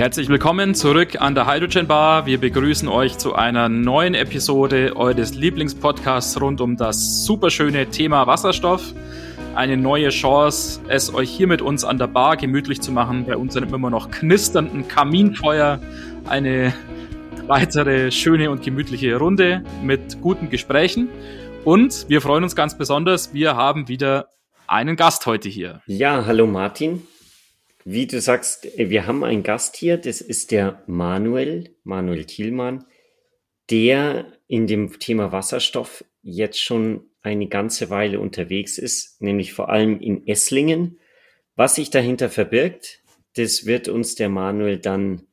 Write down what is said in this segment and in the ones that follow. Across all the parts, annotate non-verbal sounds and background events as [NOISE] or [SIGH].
Herzlich willkommen zurück an der Hydrogen Bar. Wir begrüßen euch zu einer neuen Episode eures Lieblingspodcasts rund um das superschöne Thema Wasserstoff. Eine neue Chance, es euch hier mit uns an der Bar gemütlich zu machen, bei unserem immer noch knisternden Kaminfeuer. Eine weitere schöne und gemütliche Runde mit guten Gesprächen. Und wir freuen uns ganz besonders, wir haben wieder einen Gast heute hier. Ja, hallo Martin. Wie du sagst, wir haben einen Gast hier, das ist der Manuel, Manuel Thielmann, der in dem Thema Wasserstoff jetzt schon eine ganze Weile unterwegs ist, nämlich vor allem in Esslingen. Was sich dahinter verbirgt, das wird uns der Manuel dann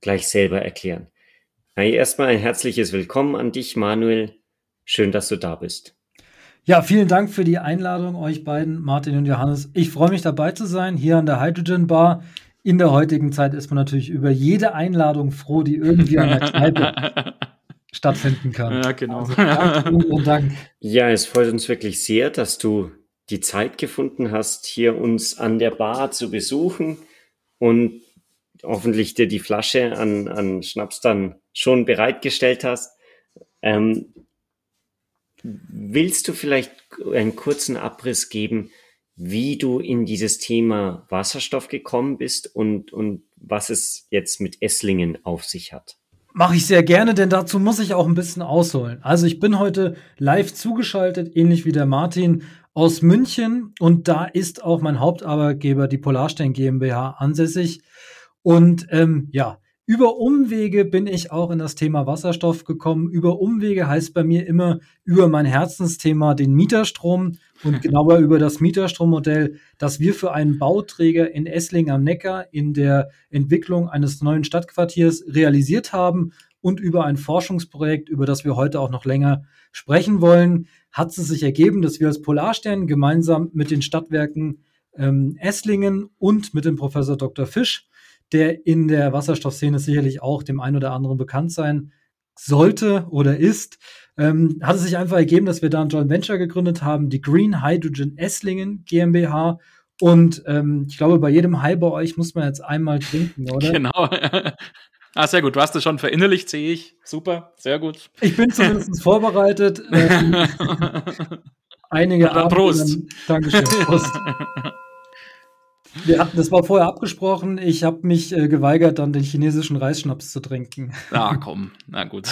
gleich selber erklären. Erstmal ein herzliches Willkommen an dich, Manuel. Schön, dass du da bist. Ja, vielen Dank für die Einladung, euch beiden, Martin und Johannes. Ich freue mich dabei zu sein, hier an der Hydrogen Bar. In der heutigen Zeit ist man natürlich über jede Einladung froh, die irgendwie an der Kneipe [LAUGHS] stattfinden kann. Ja, genau. Also, Dank, Dank. Ja, es freut uns wirklich sehr, dass du die Zeit gefunden hast, hier uns an der Bar zu besuchen und hoffentlich dir die Flasche an, an Schnaps dann schon bereitgestellt hast. Ähm, Willst du vielleicht einen kurzen Abriss geben, wie du in dieses Thema Wasserstoff gekommen bist und, und was es jetzt mit Esslingen auf sich hat? Mache ich sehr gerne, denn dazu muss ich auch ein bisschen ausholen. Also ich bin heute live zugeschaltet, ähnlich wie der Martin aus München und da ist auch mein Hauptarbeitgeber, die Polarstern GmbH, ansässig. Und ähm, ja, über Umwege bin ich auch in das Thema Wasserstoff gekommen. Über Umwege heißt bei mir immer über mein Herzensthema, den Mieterstrom und [LAUGHS] genauer über das Mieterstrommodell, das wir für einen Bauträger in Essling am Neckar in der Entwicklung eines neuen Stadtquartiers realisiert haben und über ein Forschungsprojekt, über das wir heute auch noch länger sprechen wollen, hat es sich ergeben, dass wir als Polarstern gemeinsam mit den Stadtwerken ähm, Esslingen und mit dem Professor Dr. Fisch der in der Wasserstoffszene sicherlich auch dem einen oder anderen bekannt sein sollte oder ist, ähm, hat es sich einfach ergeben, dass wir da ein Joint Venture gegründet haben, die Green Hydrogen Esslingen GmbH. Und ähm, ich glaube, bei jedem High bei euch muss man jetzt einmal trinken, oder? Genau. [LAUGHS] Ah, sehr gut. Du hast es schon verinnerlicht, sehe ich. Super, sehr gut. Ich bin zumindest [LAUGHS] vorbereitet. Ähm, [LAUGHS] einige Abende. Prost. Dankeschön. Prost. Wir hatten, das war vorher abgesprochen. Ich habe mich äh, geweigert, dann den chinesischen Reisschnaps zu trinken. Ah, komm, na gut.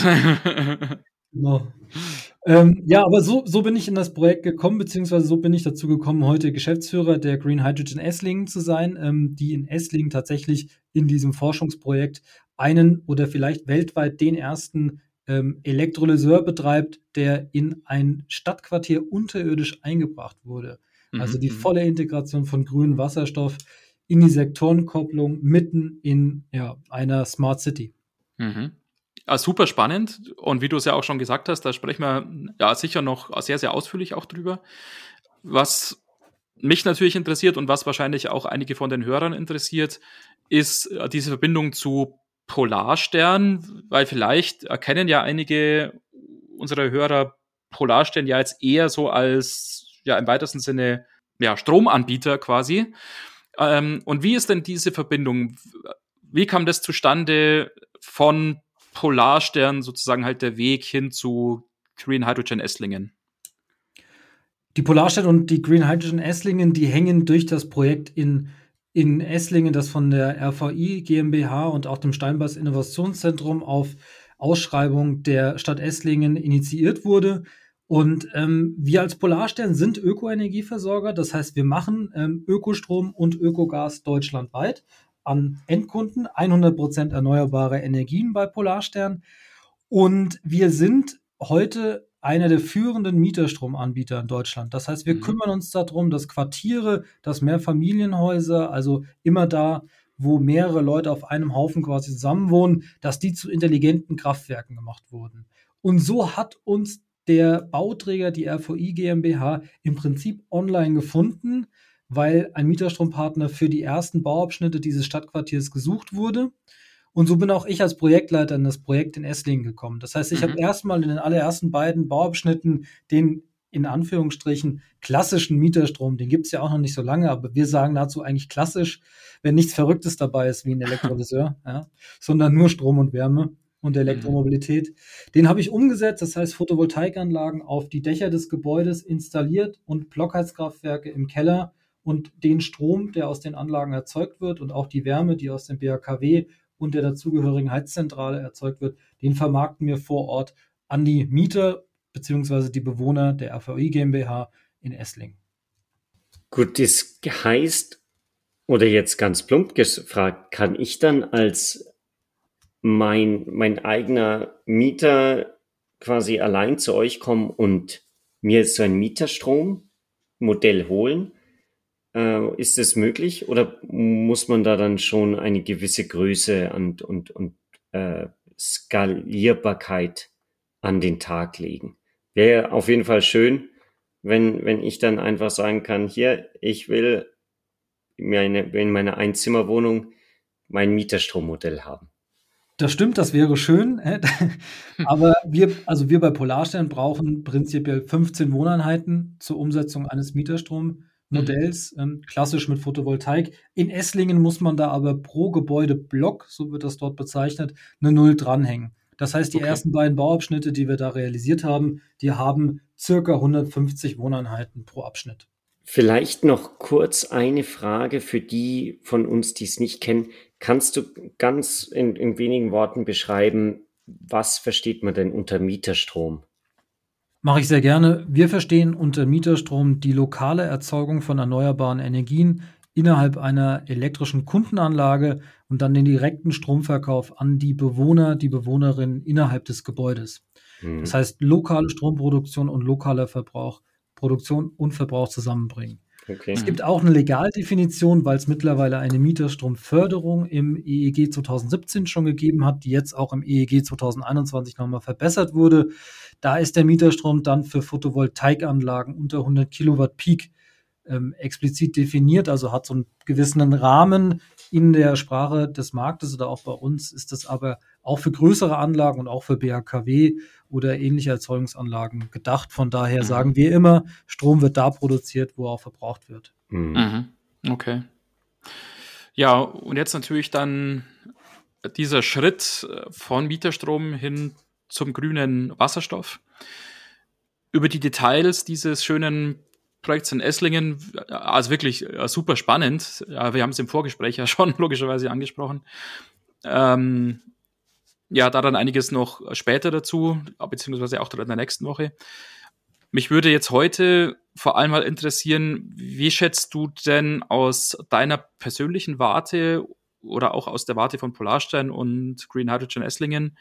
[LAUGHS] genau. Ähm, ja, aber so, so bin ich in das Projekt gekommen, beziehungsweise so bin ich dazu gekommen, heute Geschäftsführer der Green Hydrogen Esslingen zu sein, ähm, die in Esslingen tatsächlich in diesem Forschungsprojekt einen oder vielleicht weltweit den ersten ähm, Elektrolyseur betreibt, der in ein Stadtquartier unterirdisch eingebracht wurde. Also die mhm. volle Integration von grünem Wasserstoff in die Sektorenkopplung mitten in ja, einer Smart City. Mhm. Ja, super spannend. Und wie du es ja auch schon gesagt hast, da sprechen wir ja sicher noch sehr, sehr ausführlich auch drüber. Was mich natürlich interessiert und was wahrscheinlich auch einige von den Hörern interessiert, ist äh, diese Verbindung zu Polarstern, weil vielleicht erkennen ja einige unserer Hörer Polarstern ja jetzt eher so als ja im weitesten Sinne ja, Stromanbieter quasi. Ähm, und wie ist denn diese Verbindung? Wie kam das zustande von Polarstern sozusagen halt der Weg hin zu Green Hydrogen Esslingen? Die Polarstern und die Green Hydrogen Esslingen, die hängen durch das Projekt in, in Esslingen, das von der RVI GmbH und auch dem Steinbass Innovationszentrum auf Ausschreibung der Stadt Esslingen initiiert wurde. Und ähm, wir als Polarstern sind Ökoenergieversorger. Das heißt, wir machen ähm, Ökostrom und Ökogas deutschlandweit an Endkunden, 100% erneuerbare Energien bei Polarstern. Und wir sind heute einer der führenden Mieterstromanbieter in Deutschland. Das heißt, wir mhm. kümmern uns darum, dass Quartiere, dass Mehrfamilienhäuser, also immer da, wo mehrere Leute auf einem Haufen quasi zusammenwohnen, dass die zu intelligenten Kraftwerken gemacht wurden. Und so hat uns der Bauträger, die RVI GmbH, im Prinzip online gefunden, weil ein Mieterstrompartner für die ersten Bauabschnitte dieses Stadtquartiers gesucht wurde. Und so bin auch ich als Projektleiter in das Projekt in Esslingen gekommen. Das heißt, ich mhm. habe erstmal in den allerersten beiden Bauabschnitten den in Anführungsstrichen klassischen Mieterstrom, den gibt es ja auch noch nicht so lange, aber wir sagen dazu eigentlich klassisch, wenn nichts Verrücktes dabei ist wie ein [LAUGHS] Elektrolyseur, ja, sondern nur Strom und Wärme und Elektromobilität. Den habe ich umgesetzt, das heißt Photovoltaikanlagen auf die Dächer des Gebäudes installiert und Blockheizkraftwerke im Keller und den Strom, der aus den Anlagen erzeugt wird und auch die Wärme, die aus dem BHKW und der dazugehörigen Heizzentrale erzeugt wird, den vermarkten wir vor Ort an die Mieter beziehungsweise die Bewohner der RVI GmbH in Esslingen. Gut, das heißt, oder jetzt ganz plump gefragt, kann ich dann als mein, mein eigener Mieter quasi allein zu euch kommen und mir so ein Mieterstrommodell holen? Äh, ist das möglich oder muss man da dann schon eine gewisse Größe und, und, und äh, Skalierbarkeit an den Tag legen? Wäre auf jeden Fall schön, wenn, wenn ich dann einfach sagen kann, hier, ich will meine, in meiner Einzimmerwohnung mein Mieterstrommodell haben. Das stimmt, das wäre schön. Aber wir, also wir bei Polarstern brauchen prinzipiell 15 Wohneinheiten zur Umsetzung eines Mieterstrommodells, mhm. ähm, klassisch mit Photovoltaik. In Esslingen muss man da aber pro Gebäudeblock, so wird das dort bezeichnet, eine Null dranhängen. Das heißt, die okay. ersten beiden Bauabschnitte, die wir da realisiert haben, die haben circa 150 Wohneinheiten pro Abschnitt. Vielleicht noch kurz eine Frage für die von uns, die es nicht kennen. Kannst du ganz in, in wenigen Worten beschreiben, was versteht man denn unter Mieterstrom? Mache ich sehr gerne. Wir verstehen unter Mieterstrom die lokale Erzeugung von erneuerbaren Energien innerhalb einer elektrischen Kundenanlage und dann den direkten Stromverkauf an die Bewohner, die Bewohnerinnen innerhalb des Gebäudes. Mhm. Das heißt, lokale Stromproduktion und lokaler Verbrauch, Produktion und Verbrauch zusammenbringen. Okay. Es gibt auch eine Legaldefinition, weil es mittlerweile eine Mieterstromförderung im EEG 2017 schon gegeben hat, die jetzt auch im EEG 2021 nochmal verbessert wurde. Da ist der Mieterstrom dann für Photovoltaikanlagen unter 100 Kilowatt Peak ähm, explizit definiert, also hat so einen gewissen Rahmen in der Sprache des Marktes oder auch bei uns ist das aber auch für größere Anlagen und auch für BHKW oder ähnliche Erzeugungsanlagen gedacht. Von daher mhm. sagen wir immer, Strom wird da produziert, wo er auch verbraucht wird. Mhm. mhm. Okay. Ja, und jetzt natürlich dann dieser Schritt von Mieterstrom hin zum grünen Wasserstoff. Über die Details dieses schönen Projekts in Esslingen, also wirklich äh, super spannend. Ja, wir haben es im Vorgespräch ja [LAUGHS] schon logischerweise angesprochen. Ähm, ja, da dann einiges noch später dazu, beziehungsweise auch in der nächsten Woche. Mich würde jetzt heute vor allem mal interessieren, wie schätzt du denn aus deiner persönlichen Warte oder auch aus der Warte von Polarstein und Green Hydrogen Esslingen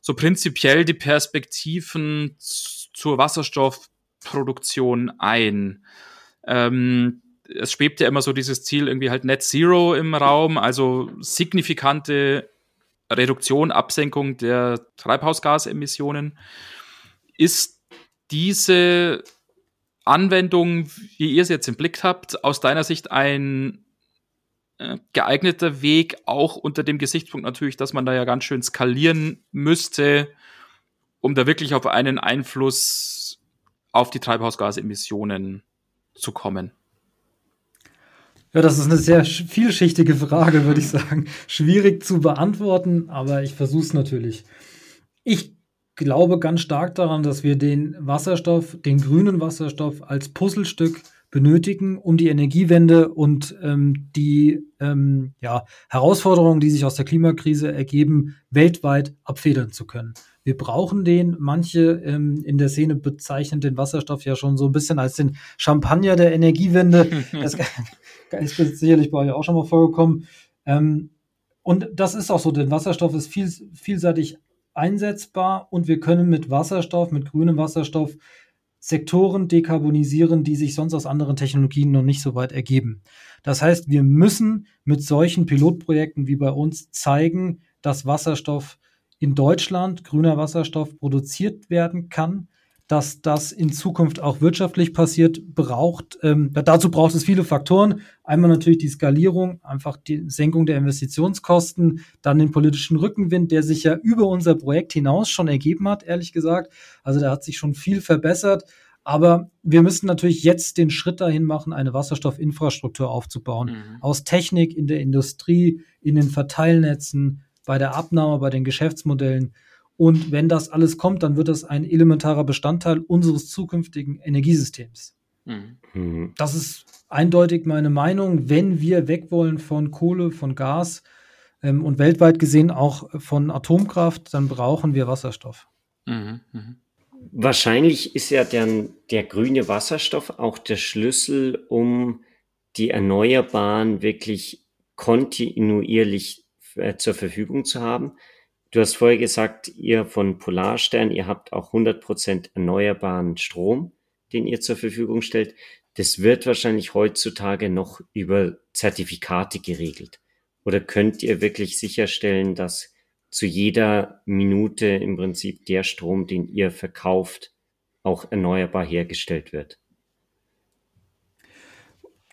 so prinzipiell die Perspektiven zur Wasserstoff Produktion ein. Ähm, es schwebt ja immer so dieses Ziel irgendwie halt Net Zero im Raum, also signifikante Reduktion, Absenkung der Treibhausgasemissionen. Ist diese Anwendung, wie ihr es jetzt im Blick habt, aus deiner Sicht ein äh, geeigneter Weg, auch unter dem Gesichtspunkt natürlich, dass man da ja ganz schön skalieren müsste, um da wirklich auf einen Einfluss auf die Treibhausgasemissionen zu kommen? Ja, das ist eine sehr vielschichtige Frage, würde ich sagen. Schwierig zu beantworten, aber ich versuche es natürlich. Ich glaube ganz stark daran, dass wir den Wasserstoff, den grünen Wasserstoff als Puzzlestück benötigen, um die Energiewende und ähm, die ähm, ja, Herausforderungen, die sich aus der Klimakrise ergeben, weltweit abfedern zu können. Wir brauchen den. Manche ähm, in der Szene bezeichnen den Wasserstoff ja schon so ein bisschen als den Champagner der Energiewende. [LAUGHS] das ist sicherlich bei euch auch schon mal vorgekommen. Ähm, und das ist auch so, denn Wasserstoff ist viel, vielseitig einsetzbar und wir können mit Wasserstoff, mit grünem Wasserstoff Sektoren dekarbonisieren, die sich sonst aus anderen Technologien noch nicht so weit ergeben. Das heißt, wir müssen mit solchen Pilotprojekten wie bei uns zeigen, dass Wasserstoff in Deutschland grüner Wasserstoff produziert werden kann, dass das in Zukunft auch wirtschaftlich passiert, braucht, ähm, dazu braucht es viele Faktoren. Einmal natürlich die Skalierung, einfach die Senkung der Investitionskosten, dann den politischen Rückenwind, der sich ja über unser Projekt hinaus schon ergeben hat, ehrlich gesagt. Also da hat sich schon viel verbessert. Aber wir müssen natürlich jetzt den Schritt dahin machen, eine Wasserstoffinfrastruktur aufzubauen. Mhm. Aus Technik in der Industrie, in den Verteilnetzen, bei der Abnahme, bei den Geschäftsmodellen. Und wenn das alles kommt, dann wird das ein elementarer Bestandteil unseres zukünftigen Energiesystems. Mhm. mhm. Das ist eindeutig meine Meinung. Wenn wir weg wollen von Kohle, von Gas ähm, und weltweit gesehen auch von Atomkraft, dann brauchen wir Wasserstoff. Mhm. Mhm. Wahrscheinlich ist ja dann der grüne Wasserstoff auch der Schlüssel, um die Erneuerbaren wirklich kontinuierlich äh, zur Verfügung zu haben. Du hast vorher gesagt, ihr von Polarstern, ihr habt auch 100% erneuerbaren Strom, den ihr zur Verfügung stellt. Das wird wahrscheinlich heutzutage noch über Zertifikate geregelt. Oder könnt ihr wirklich sicherstellen, dass zu jeder Minute im Prinzip der Strom, den ihr verkauft, auch erneuerbar hergestellt wird?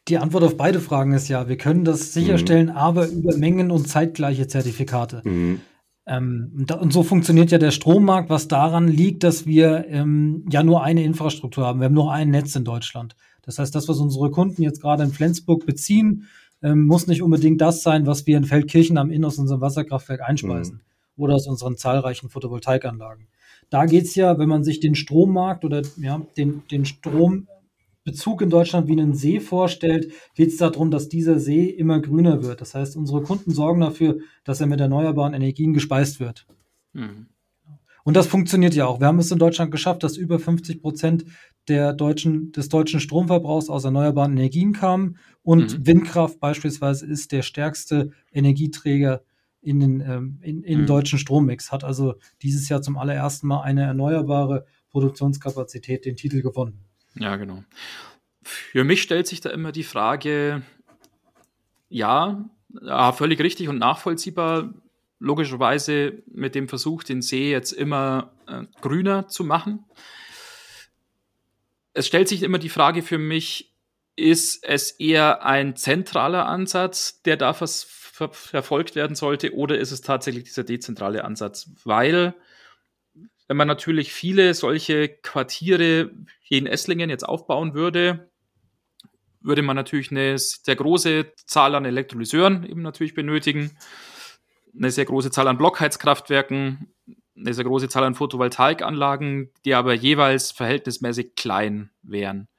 Die Antwort auf beide Fragen ist ja, wir können das sicherstellen, mhm. aber über Mengen und zeitgleiche Zertifikate. Mhm. Ähm, und so funktioniert ja der Strommarkt, was daran liegt, dass wir ähm, ja nur eine Infrastruktur haben. Wir haben nur ein Netz in Deutschland. Das heißt, das, was unsere Kunden jetzt gerade in Flensburg beziehen, ähm, muss nicht unbedingt das sein, was wir in Feldkirchen am Inn aus unserem Wasserkraftwerk einspeisen mhm. oder aus unseren zahlreichen Photovoltaikanlagen. Da geht's ja, wenn man sich den Strommarkt oder ja, den, den Strom Bezug in Deutschland wie einen See vorstellt, geht es darum, dass dieser See immer grüner wird. Das heißt, unsere Kunden sorgen dafür, dass er mit erneuerbaren Energien gespeist wird. Mhm. Und das funktioniert ja auch. Wir haben es in Deutschland geschafft, dass über 50 Prozent der deutschen, des deutschen Stromverbrauchs aus erneuerbaren Energien kamen. Und mhm. Windkraft beispielsweise ist der stärkste Energieträger in den ähm, in, in mhm. deutschen Strommix, hat also dieses Jahr zum allerersten Mal eine erneuerbare Produktionskapazität den Titel gewonnen. Ja, genau. Für mich stellt sich da immer die Frage, ja, ja, völlig richtig und nachvollziehbar, logischerweise mit dem Versuch, den See jetzt immer äh, grüner zu machen. Es stellt sich immer die Frage für mich, ist es eher ein zentraler Ansatz, der da ver verfolgt werden sollte, oder ist es tatsächlich dieser dezentrale Ansatz? Weil wenn man natürlich viele solche Quartiere hier in Esslingen jetzt aufbauen würde, würde man natürlich eine sehr große Zahl an Elektrolyseuren eben natürlich benötigen, eine sehr große Zahl an Blockheizkraftwerken, eine sehr große Zahl an Photovoltaikanlagen, die aber jeweils verhältnismäßig klein wären.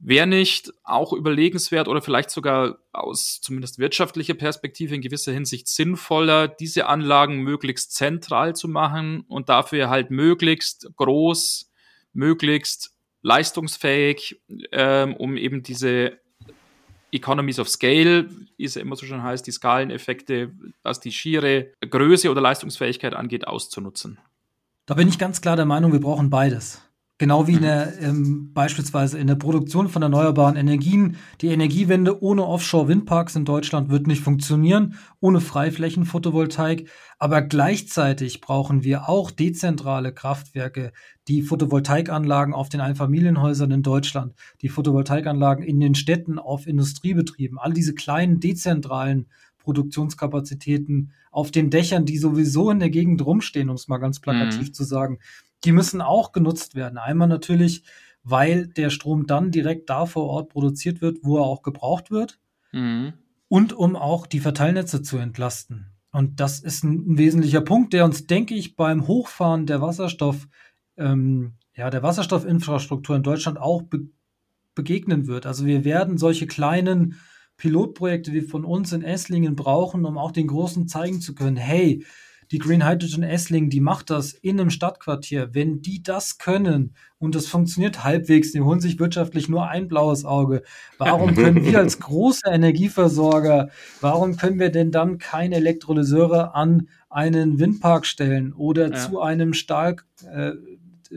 Wäre nicht auch überlegenswert oder vielleicht sogar aus zumindest wirtschaftlicher Perspektive in gewisser Hinsicht sinnvoller, diese Anlagen möglichst zentral zu machen und dafür halt möglichst groß, möglichst leistungsfähig, ähm, um eben diese Economies of Scale, wie es ja immer so schön heißt, die Skaleneffekte, was die schiere Größe oder Leistungsfähigkeit angeht, auszunutzen. Da bin ich ganz klar der Meinung, wir brauchen beides. Genau wie in der, ähm, beispielsweise in der Produktion von erneuerbaren Energien. Die Energiewende ohne Offshore-Windparks in Deutschland wird nicht funktionieren, ohne Freiflächen-Photovoltaik. Aber gleichzeitig brauchen wir auch dezentrale Kraftwerke, die Photovoltaikanlagen auf den Einfamilienhäusern in Deutschland, die Photovoltaikanlagen in den Städten auf Industriebetrieben, all diese kleinen dezentralen Produktionskapazitäten auf den Dächern, die sowieso in der Gegend rumstehen, um es mal ganz plakativ mhm. zu sagen die müssen auch genutzt werden. Einmal natürlich, weil der Strom dann direkt da vor Ort produziert wird, wo er auch gebraucht wird. Mhm. Und um auch die Verteilnetze zu entlasten. Und das ist ein, ein, wesentlicher Punkt, der uns, denke ich, beim Hochfahren der Wasserstoff, ähm, ja, der Wasserstoffinfrastruktur in Deutschland auch be begegnen wird. Also wir werden solche kleinen Pilotprojekte wie von uns in Esslingen brauchen, um auch den Großen zeigen zu können, hey, die Green Hydrogen Essling, die macht das in einem Stadtquartier. Wenn die das können und das funktioniert halbwegs, die holen sich wirtschaftlich nur ein blaues Auge. Warum [LAUGHS] können wir als große Energieversorger, warum können wir denn dann keine Elektrolyseure an einen Windpark stellen oder ja. zu einem Stahl, äh,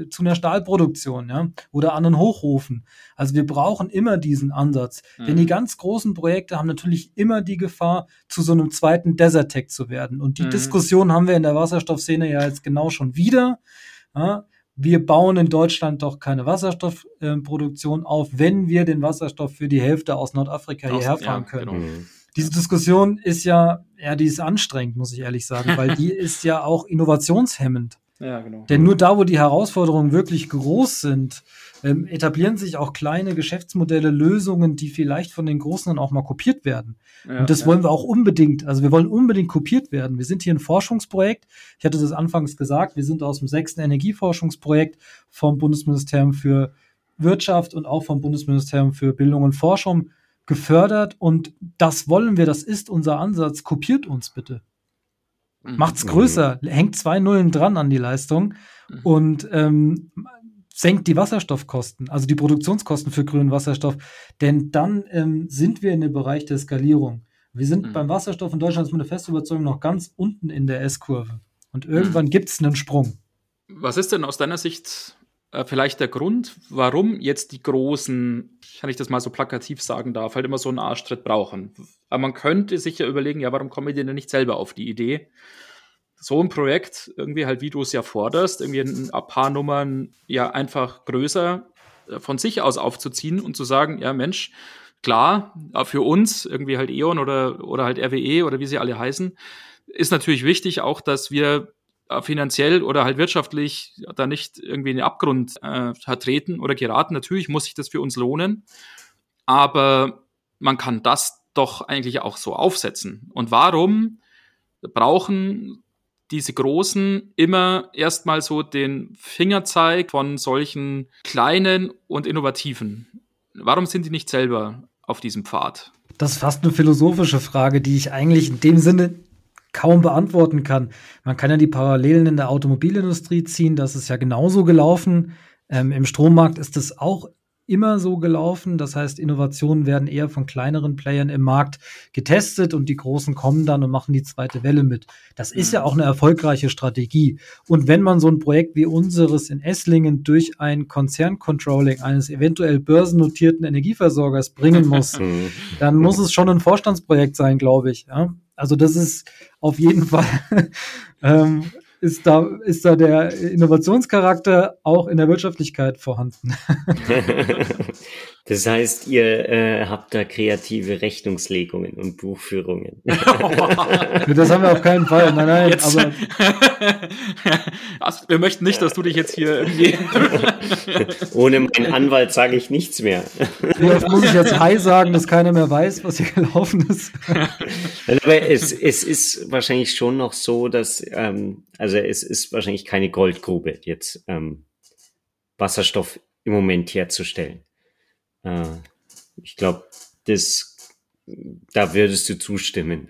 zu einer Stahlproduktion, ja, oder an einen Hochrufen. Also wir brauchen immer diesen Ansatz. Mhm. Denn die ganz großen Projekte haben natürlich immer die Gefahr, zu so einem zweiten Desert Tech zu werden. Und die mhm. Diskussion haben wir in der Wasserstoffszene ja jetzt genau schon wieder. Ja, wir bauen in Deutschland doch keine Wasserstoffproduktion äh, auf, wenn wir den Wasserstoff für die Hälfte aus Nordafrika hierher fahren ja, können. Genau. Mhm. Diese Diskussion ist ja, ja, die ist anstrengend, muss ich ehrlich sagen, weil die [LAUGHS] ist ja auch innovationshemmend. Ja, genau. Denn nur da, wo die Herausforderungen wirklich groß sind, ähm, etablieren sich auch kleine Geschäftsmodelle, Lösungen, die vielleicht von den Großen dann auch mal kopiert werden. Ja, und das ja. wollen wir auch unbedingt. Also wir wollen unbedingt kopiert werden. Wir sind hier ein Forschungsprojekt. Ich hatte das anfangs gesagt. Wir sind aus dem sechsten Energieforschungsprojekt vom Bundesministerium für Wirtschaft und auch vom Bundesministerium für Bildung und Forschung gefördert. Und das wollen wir. Das ist unser Ansatz. Kopiert uns bitte. Mhm. Macht's größer, hängt zwei Nullen dran an die Leistung mhm. und ähm, senkt die Wasserstoffkosten, also die Produktionskosten für grünen Wasserstoff, denn dann ähm, sind wir in dem Bereich der Skalierung. Wir sind mhm. beim Wasserstoff in Deutschland, ist meine feste Überzeugung, noch ganz unten in der S-Kurve. Und irgendwann mhm. gibt es einen Sprung. Was ist denn aus deiner Sicht äh, vielleicht der Grund, warum jetzt die Großen, kann ich das mal so plakativ sagen darf, halt immer so einen Arschtritt brauchen? Aber man könnte sich ja überlegen, ja, warum kommen wir denn nicht selber auf die Idee, so ein Projekt irgendwie halt, wie du es ja forderst, irgendwie ein paar Nummern ja einfach größer äh, von sich aus aufzuziehen und zu sagen, ja Mensch, klar, für uns, irgendwie halt E.ON oder, oder halt RWE oder wie sie alle heißen, ist natürlich wichtig auch, dass wir äh, finanziell oder halt wirtschaftlich da nicht irgendwie in den Abgrund äh, vertreten oder geraten. Natürlich muss sich das für uns lohnen, aber man kann das doch eigentlich auch so aufsetzen. Und warum brauchen diese Großen immer erstmal so den Fingerzeig von solchen kleinen und innovativen. Warum sind die nicht selber auf diesem Pfad? Das ist fast eine philosophische Frage, die ich eigentlich in dem Sinne kaum beantworten kann. Man kann ja die Parallelen in der Automobilindustrie ziehen, das ist ja genauso gelaufen. Ähm, Im Strommarkt ist es auch immer so gelaufen. Das heißt, Innovationen werden eher von kleineren Playern im Markt getestet und die Großen kommen dann und machen die zweite Welle mit. Das ist ja mhm. auch eine erfolgreiche Strategie. Und wenn man so ein Projekt wie unseres in Esslingen durch ein Konzerncontrolling eines eventuell börsennotierten Energieversorgers bringen muss, [LAUGHS] mhm. dann muss es schon ein Vorstandsprojekt sein, glaube ich. Ja? Also das ist auf jeden Fall [LAUGHS] ähm, ist da, ist da der Innovationscharakter auch in der Wirtschaftlichkeit vorhanden. [LAUGHS] [LAUGHS] das heißt, ihr äh, habt da kreative Rechnungslegungen und Buchführungen. [LAUGHS] das haben wir auf keinen Fall. Nein, nein, jetzt. aber. [LAUGHS] also, wir möchten nicht, dass du dich jetzt hier irgendwie. [LAUGHS] Ohne meinen Anwalt sage ich nichts mehr. Wie oft muss ich jetzt Hi sagen, dass keiner mehr weiß, was hier gelaufen ist? aber es, es ist wahrscheinlich schon noch so, dass, ähm, also es ist wahrscheinlich keine Goldgrube, jetzt ähm, Wasserstoff im Moment herzustellen. Äh, ich glaube, das, da würdest du zustimmen.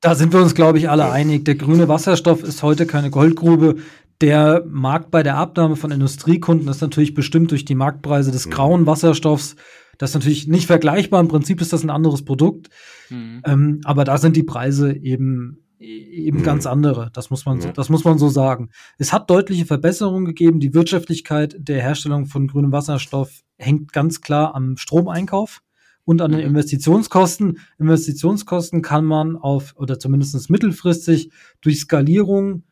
Da sind wir uns, glaube ich, alle einig. Der grüne Wasserstoff ist heute keine Goldgrube. Der Markt bei der Abnahme von Industriekunden ist natürlich bestimmt durch die Marktpreise des mhm. grauen Wasserstoffs. Das ist natürlich nicht vergleichbar. Im Prinzip ist das ein anderes Produkt. Mhm. Ähm, aber da sind die Preise eben eben mhm. ganz andere. Das muss man, ja. das muss man so sagen. Es hat deutliche Verbesserungen gegeben. Die Wirtschaftlichkeit der Herstellung von grünem Wasserstoff hängt ganz klar am Stromeinkauf und an den mhm. Investitionskosten. Investitionskosten kann man auf, oder zumindest mittelfristig, durch Skalierung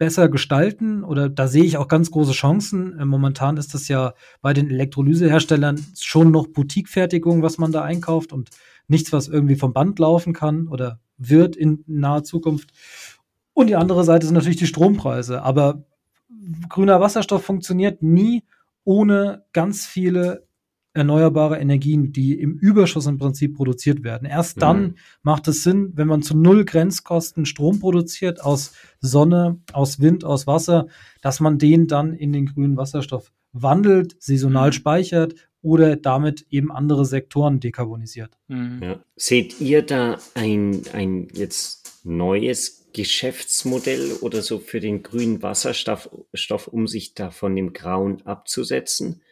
besser gestalten oder da sehe ich auch ganz große Chancen. Äh, momentan ist das ja bei den Elektrolyseherstellern schon noch Boutiquefertigung, was man da einkauft und nichts, was irgendwie vom Band laufen kann oder wird in naher Zukunft. Und die andere Seite sind natürlich die Strompreise. Aber grüner Wasserstoff funktioniert nie ohne ganz viele erneuerbare Energien, die im Überschuss im Prinzip produziert werden. Erst dann mhm. macht es Sinn, wenn man zu null Grenzkosten Strom produziert aus Sonne, aus Wind, aus Wasser, dass man den dann in den grünen Wasserstoff wandelt, saisonal mhm. speichert oder damit eben andere Sektoren dekarbonisiert. Mhm. Ja. Seht ihr da ein, ein jetzt neues Geschäftsmodell oder so für den grünen Wasserstoff, Stoff, um sich da von dem Grauen abzusetzen?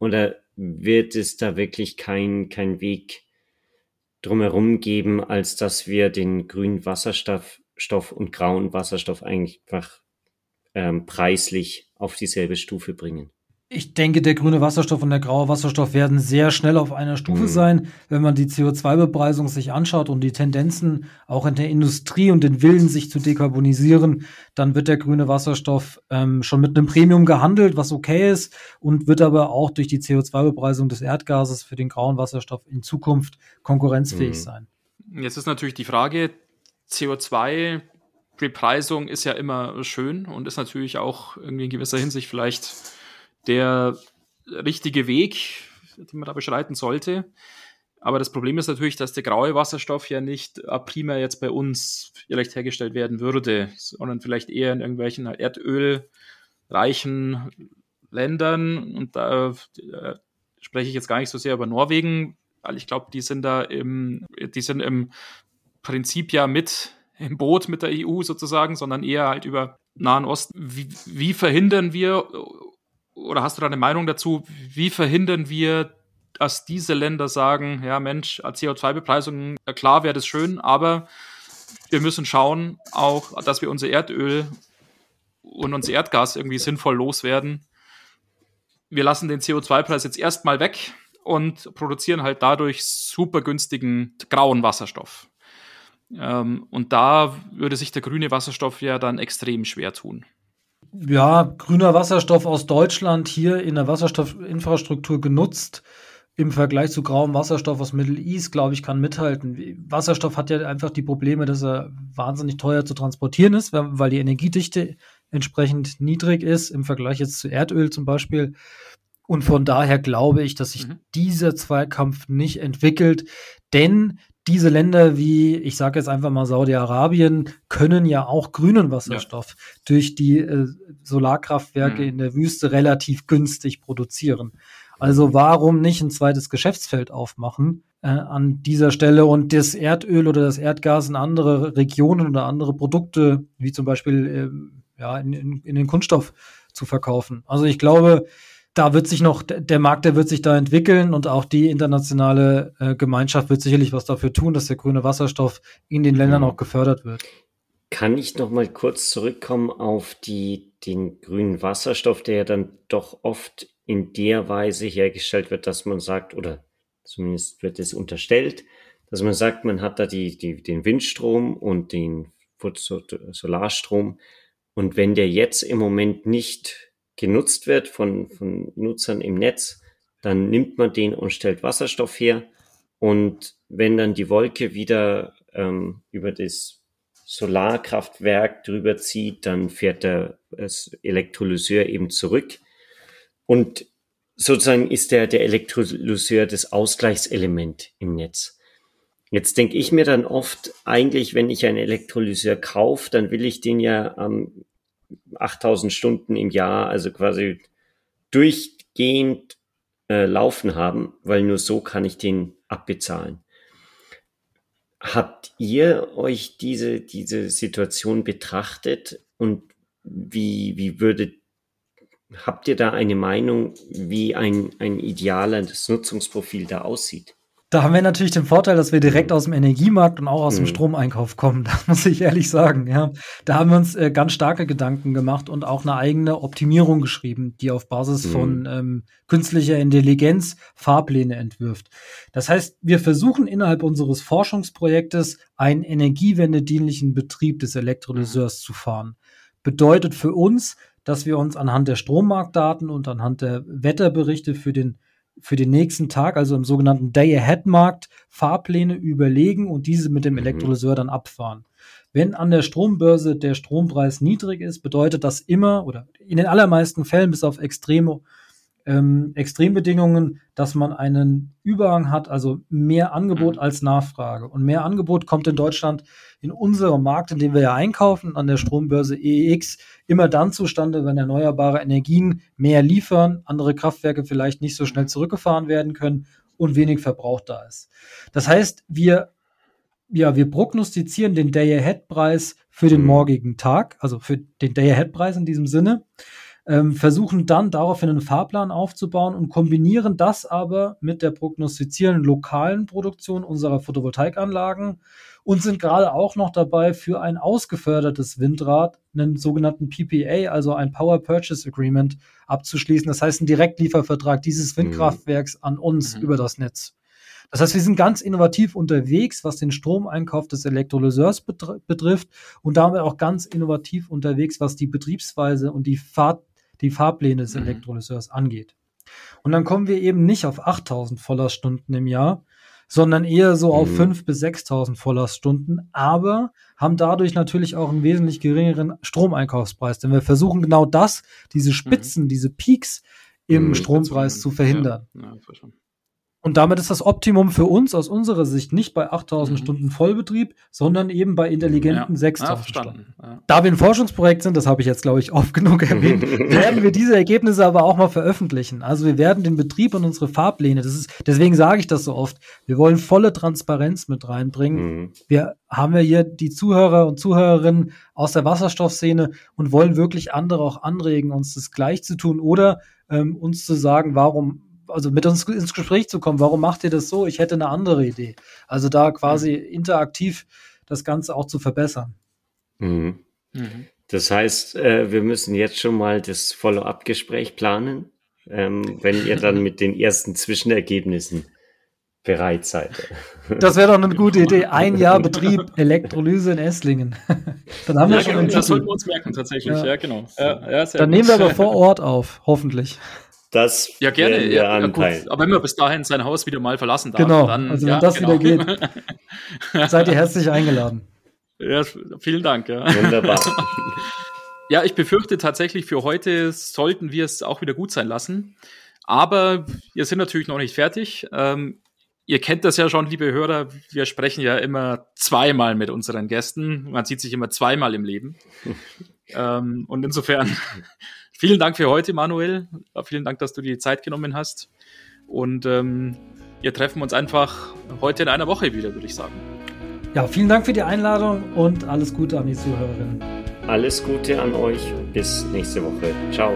Oder wird es da wirklich kein, kein Weg drumherum geben, als dass wir den grünen Wasserstoff Stoff und grauen Wasserstoff einfach ähm, preislich auf dieselbe Stufe bringen? Ich denke, der grüne Wasserstoff und der graue Wasserstoff werden sehr schnell auf einer Stufe mhm. sein. Wenn man die CO2-Bepreisung sich anschaut und die Tendenzen auch in der Industrie und den Willen, sich zu dekarbonisieren, dann wird der grüne Wasserstoff ähm, schon mit einem Premium gehandelt, was okay ist, und wird aber auch durch die CO2-Bepreisung des Erdgases für den grauen Wasserstoff in Zukunft konkurrenzfähig mhm. sein. Jetzt ist natürlich die Frage, CO2 Bepreisung ist ja immer schön und ist natürlich auch irgendwie in gewisser Hinsicht vielleicht der richtige Weg, den man da beschreiten sollte. Aber das Problem ist natürlich, dass der graue Wasserstoff ja nicht primär jetzt bei uns vielleicht hergestellt werden würde, sondern vielleicht eher in irgendwelchen erdölreichen Ländern. Und da äh, spreche ich jetzt gar nicht so sehr über Norwegen, weil ich glaube, die sind da im, die sind im Prinzip ja mit im Boot mit der EU sozusagen, sondern eher halt über Nahen Osten. Wie, wie verhindern wir, oder hast du da eine Meinung dazu, wie verhindern wir dass diese Länder sagen, ja Mensch, CO2-Bepreisung, klar wäre das schön, aber wir müssen schauen auch, dass wir unser Erdöl und unser Erdgas irgendwie sinnvoll loswerden. Wir lassen den CO2-Preis jetzt erstmal weg und produzieren halt dadurch super günstigen grauen Wasserstoff. Ähm, und da würde sich der grüne Wasserstoff ja dann extrem schwer tun. Ja, grüner Wasserstoff aus Deutschland hier in der Wasserstoffinfrastruktur genutzt im Vergleich zu grauem Wasserstoff aus Middle East, glaube ich, kann mithalten. Wasserstoff hat ja einfach die Probleme, dass er wahnsinnig teuer zu transportieren ist, weil die Energiedichte entsprechend niedrig ist im Vergleich jetzt zu Erdöl zum Beispiel. Und von daher glaube ich, dass sich mhm. dieser Zweikampf nicht entwickelt, denn diese Länder wie, ich sage jetzt einfach mal Saudi-Arabien, können ja auch grünen Wasserstoff ja. durch die äh, Solarkraftwerke mhm. in der Wüste relativ günstig produzieren. Also warum nicht ein zweites Geschäftsfeld aufmachen äh, an dieser Stelle und das Erdöl oder das Erdgas in andere Regionen oder andere Produkte, wie zum Beispiel äh, ja, in, in, in den Kunststoff zu verkaufen. Also ich glaube, da wird sich noch, der Markt, der wird sich da entwickeln und auch die internationale äh, Gemeinschaft wird sicherlich was dafür tun, dass der grüne Wasserstoff in den Ländern mhm. auch gefördert wird. Kann ich noch mal kurz zurückkommen auf die, den grünen Wasserstoff, der ja dann doch oft in der Weise hergestellt wird, dass man sagt, oder zumindest wird es unterstellt, dass man sagt, man hat da die, die, den Windstrom und den Solarstrom. Und wenn der jetzt im Moment nicht genutzt wird von, von Nutzern im Netz, dann nimmt man den und stellt Wasserstoff her. Und wenn dann die Wolke wieder ähm, über das Solarkraftwerk drüber zieht, dann fährt der Elektrolyseur eben zurück und sozusagen ist der, der Elektrolyseur das Ausgleichselement im Netz. Jetzt denke ich mir dann oft, eigentlich, wenn ich einen Elektrolyseur kaufe, dann will ich den ja ähm, 8000 Stunden im Jahr, also quasi durchgehend äh, laufen haben, weil nur so kann ich den abbezahlen. Habt ihr euch diese, diese Situation betrachtet und wie, wie würdet Habt ihr da eine Meinung, wie ein, ein ideales Nutzungsprofil da aussieht? Da haben wir natürlich den Vorteil, dass wir direkt aus dem Energiemarkt und auch aus dem mhm. Stromeinkauf kommen. [LAUGHS] Das muss ich ehrlich sagen. Ja, da haben wir uns äh, ganz starke Gedanken gemacht und auch eine eigene Optimierung geschrieben, die auf Basis mhm. von ähm, künstlicher Intelligenz Fahrpläne entwirft. Das heißt, wir versuchen innerhalb unseres Forschungsprojektes einen energiewendedienlichen Betrieb des Elektrolyseurs zu fahren. Bedeutet für uns, dass wir uns anhand der Strommarktdaten und anhand der Wetterberichte für den, für den nächsten Tag, also im sogenannten Day-Ahead-Markt, Fahrpläne überlegen und diese mit dem mhm. Elektrolyseur dann abfahren. Wenn an der Strombörse der Strompreis niedrig ist, bedeutet das immer oder in den allermeisten Fällen bis auf extreme ähm, Extrembedingungen, dass man einen Überhang hat, also mehr Angebot mhm. als Nachfrage. Und mehr Angebot kommt in Deutschland in unserem Markt, in dem wir ja einkaufen, an der Strombörse EEX, immer dann zustande, wenn erneuerbare Energien mehr liefern, andere Kraftwerke vielleicht nicht so schnell zurückgefahren werden können und wenig Verbrauch da ist. Das heißt, wir ja, wir prognostizieren den Day-Ahead-Preis für den mhm. morgigen Tag, also für den Day-Ahead-Preis in diesem Sinne ähm, versuchen dann daraufhin einen Fahrplan aufzubauen und kombinieren das aber mit der prognostizierenden lokalen Produktion unserer Photovoltaikanlagen und sind gerade auch noch dabei, für ein ausgefördertes Windrad einen sogenannten PPA, also ein Power Purchase Agreement, abzuschließen. Das heißt, ein Direktliefervertrag dieses mhm. Windkraftwerks an uns mhm. über das Netz. Das heißt, wir sind ganz innovativ unterwegs, was den Stromeinkauf des Elektrolyseurs betrifft und damit auch ganz innovativ unterwegs, was die Betriebsweise und die Fahrt die Fahrpläne des mhm. Elektrolyseurs angeht. Und dann kommen wir eben nicht auf 8000 Vollerstunden im Jahr, sondern eher so auf mhm. 5.000 bis 6.000 Volllaststunden, aber haben dadurch natürlich auch einen wesentlich geringeren Stromeinkaufspreis, denn wir versuchen genau das, diese Spitzen, mhm. diese Peaks im mhm, Strompreis zu verhindern. Ja, ja, und damit ist das Optimum für uns aus unserer Sicht nicht bei 8000 mhm. Stunden Vollbetrieb, sondern eben bei intelligenten ja. 6000 ja, Stunden. Ja. Da wir ein Forschungsprojekt sind, das habe ich jetzt, glaube ich, oft genug [LAUGHS] erwähnt, werden wir diese Ergebnisse aber auch mal veröffentlichen. Also wir werden den Betrieb und unsere Fahrpläne, das ist, deswegen sage ich das so oft, wir wollen volle Transparenz mit reinbringen. Mhm. Wir haben ja hier die Zuhörer und Zuhörerinnen aus der Wasserstoffszene und wollen wirklich andere auch anregen, uns das gleich zu tun oder ähm, uns zu sagen, warum also mit uns ins Gespräch zu kommen. Warum macht ihr das so? Ich hätte eine andere Idee. Also da quasi mhm. interaktiv das Ganze auch zu verbessern. Mhm. Mhm. Das heißt, äh, wir müssen jetzt schon mal das Follow-up-Gespräch planen, ähm, wenn ihr dann [LAUGHS] mit den ersten Zwischenergebnissen bereit seid. [LAUGHS] Das wäre doch eine gute Idee. [LAUGHS] Ein Jahr Betrieb Elektrolyse in Esslingen. Dann haben ja, wir schon genau, das sollten wir uns merken tatsächlich. Ja, ja genau. Ja, dann nehmen wir aber vor Ort auf, hoffentlich. Das ja, gerne. Ja, ja, gut. Aber wenn man bis dahin sein Haus wieder mal verlassen darf, genau. dann. Also, wenn ja, das genau. wieder geht, [LAUGHS] seid ihr herzlich eingeladen. Ja, vielen Dank. Ja. Wunderbar. [LAUGHS] ja, ich befürchte tatsächlich, für heute sollten wir es auch wieder gut sein lassen. Aber wir sind natürlich noch nicht fertig. Ähm, ihr kennt das ja schon, liebe Hörer. Wir sprechen ja immer zweimal mit unseren Gästen. Man sieht sich immer zweimal im Leben. Ähm, und insofern [LAUGHS] vielen Dank für heute, Manuel. Vielen Dank, dass du dir die Zeit genommen hast. Und ähm, wir treffen uns einfach heute in einer Woche wieder, würde ich sagen. Ja, vielen Dank für die Einladung und alles Gute an die Zuhörerinnen. Alles Gute an euch. Bis nächste Woche. Ciao.